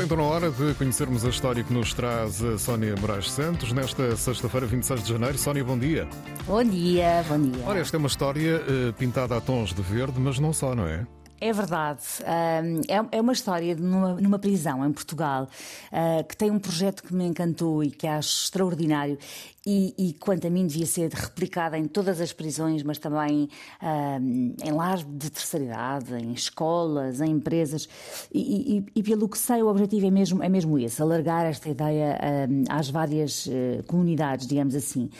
Está então na hora de conhecermos a história que nos traz a Sónia Moraes Santos nesta sexta-feira, 26 de janeiro. Sónia, bom dia. Bom dia, bom dia. Ora, esta é uma história uh, pintada a tons de verde, mas não só, não é? É verdade. É, é uma história numa, prisão em Portugal uh, que tem um projeto que me encantou e que acho extraordinário e, e, quanto a mim, devia ser replicada em todas as prisões, mas também em lares de terceira idade, em escolas, em empresas. E, e, e, pelo que sei, o objetivo é mesmo, é mesmo esse: alargar esta ideia às várias uh, comunidades, digamos assim.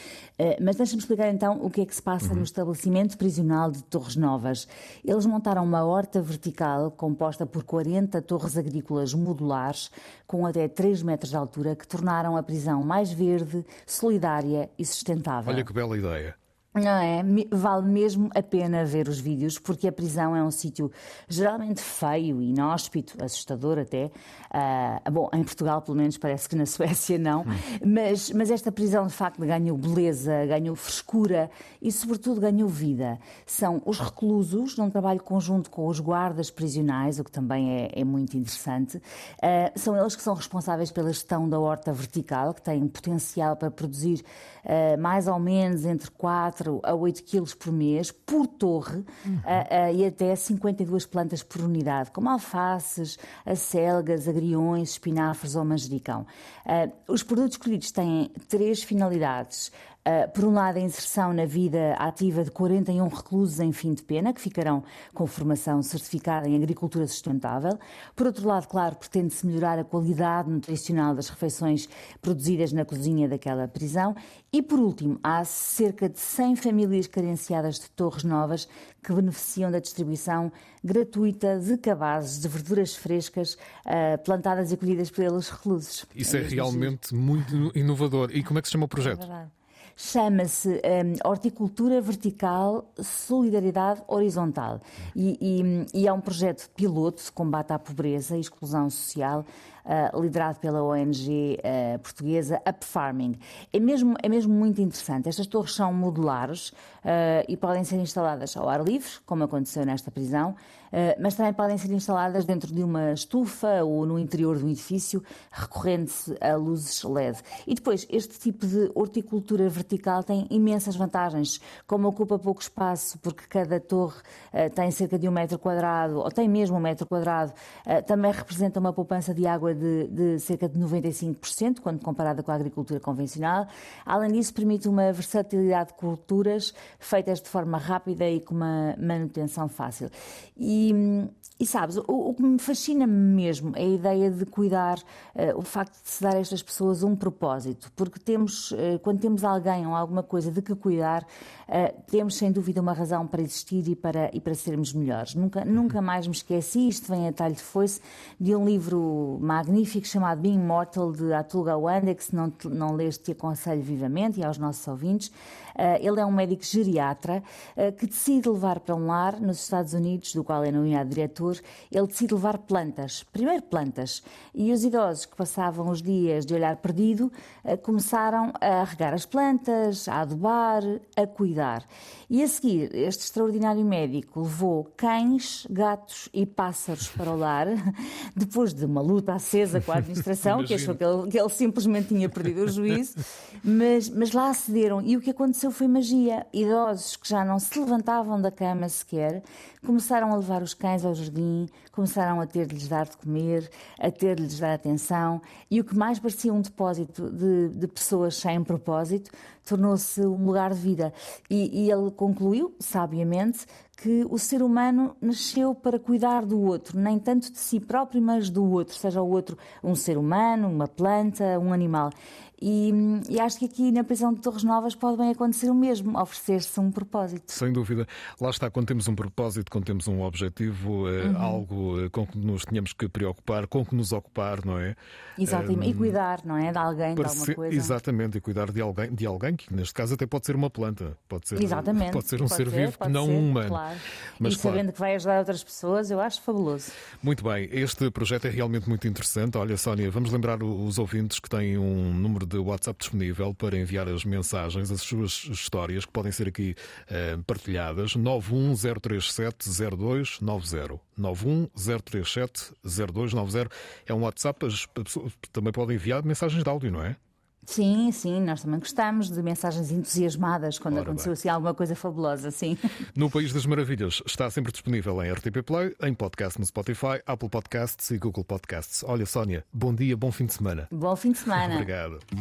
Eh, mas deixa-me explicar então o que é que se passa uhum. no estabelecimento prisional de Torres Novas. Eles montaram uma horta vertical composta por 40 torres agrícolas modulares, com até 3 metros de altura, que tornaram a prisão mais verde, solidária e sustentável. Olha que bela ideia. Não é? Vale mesmo a pena ver os vídeos, porque a prisão é um sítio geralmente feio, inóspito, assustador até. Uh, bom, em Portugal, pelo menos, parece que na Suécia não. Mas, mas esta prisão, de facto, ganhou beleza, ganhou frescura e, sobretudo, ganhou vida. São os reclusos, num trabalho conjunto com os guardas prisionais, o que também é, é muito interessante. Uh, são eles que são responsáveis pela gestão da horta vertical, que tem potencial para produzir uh, mais ou menos entre 4 4 a 8 quilos por mês, por torre, uhum. uh, uh, e até 52 plantas por unidade, como alfaces, acelgas, agriões, espinafres ou manjericão. Uh, os produtos escolhidos têm três finalidades. Uh, por um lado, a inserção na vida ativa de 41 reclusos em fim de pena, que ficarão com formação certificada em agricultura sustentável. Por outro lado, claro, pretende-se melhorar a qualidade nutricional das refeições produzidas na cozinha daquela prisão. E, por último, há cerca de 100 famílias carenciadas de Torres Novas que beneficiam da distribuição gratuita de cabazes de verduras frescas uh, plantadas e colhidas pelos reclusos. Isso é, é realmente muito inovador. E como é que se chama o projeto? É Chama-se um, Horticultura Vertical Solidariedade Horizontal. E, e, e, é um projeto piloto de combate à pobreza e exclusão social uh, liderado pela ONG uh, eh, portuguesa Up Farming. É mesmo, é mesmo muito interessante. Estas torres são modulares uh, e podem ser instaladas ao ar livre, como aconteceu nesta prisão, mas também podem ser instaladas dentro de uma estufa ou no interior de um edifício, recorrendo-se a luzes LED. E depois, este tipo de horticultura vertical tem imensas vantagens, como ocupa pouco espaço, porque cada torre tem cerca de um metro quadrado, ou tem mesmo um metro quadrado, também representa uma poupança de água de, de, cerca de 95%, quando comparada com a agricultura convencional. Além disso, permite uma versatilidade de culturas feitas de forma rápida e com uma manutenção fácil. E, e sabes, o, o, que me fascina mesmo é a ideia de cuidar, uh, o facto de se dar a estas pessoas um propósito, porque temos, uh, quando temos alguém ou alguma coisa de que cuidar, uh, temos sem dúvida uma razão para existir e para, e para sermos melhores. Nunca, nunca mais me esqueci, isto vem a talho de foice, de um livro magnífico chamado Being Mortal, de Atul Gawande, que se não, não leste te aconselho vivamente e aos nossos ouvintes. ele é um médico geriatra que decide levar para um lar nos Estados Unidos, do qual é nomeado diretor, ele decide levar plantas, primeiro plantas, e os idosos que passavam os dias de olhar perdido eh, começaram a regar as plantas, a adubar, a cuidar. E a seguir, este extraordinário médico levou cães, gatos e pássaros para o lar, depois de uma luta acesa com a administração, que achou que ele, que ele, simplesmente tinha perdido o juízo, mas, mas lá acederam. E o que aconteceu foi magia. Idosos que já não se levantavam da cama sequer começaram a levar os cães ao jardim começaram a ter de lhes dar de comer, a ter de lhes dar atenção, e o que mais parecia um depósito de, de pessoas sem propósito tornou-se um lugar de vida. E, e ele concluiu, sabiamente, que o ser humano nasceu para cuidar do outro, nem tanto de si próprio, mas do outro, seja o outro um ser humano, uma planta, um animal. E, e, acho que aqui na prisão de Torres Novas pode bem acontecer o mesmo, oferecer-se um propósito. Sem dúvida. Lá está, quando temos um propósito, quando temos um objetivo, é uhum. algo eh, com que nos tínhamos que preocupar, com que nos ocupar, não é? Exatamente. e cuidar, não é? De alguém, de alguma coisa. Exatamente, e cuidar de alguém, de alguém que neste caso até pode ser uma planta, pode ser, Exatamente. Pode ser um pode ser, vivo que não ser, um humano. Claro. Claro. Mas, e claro. sabendo que vai ajudar outras pessoas, eu acho fabuloso. Muito bem, este projeto é realmente muito interessante. Olha, Sónia, vamos lembrar os ouvintes que têm um número de WhatsApp disponível para enviar as mensagens, as suas histórias que podem ser aqui uh, partilhadas. 910370290. 910370290 é um WhatsApp, as pessoas também podem enviar mensagens de áudio, não é? Sim, sim, nós também gostamos de mensagens entusiasmadas quando Ora aconteceu bem. assim alguma coisa fabulosa, sim. No País das Maravilhas está sempre disponível em RTP Play, em podcast no Spotify, Apple Podcasts e Google Podcasts. Olha, Sónia, bom dia, bom fim de semana. Bom fim de semana. Obrigado.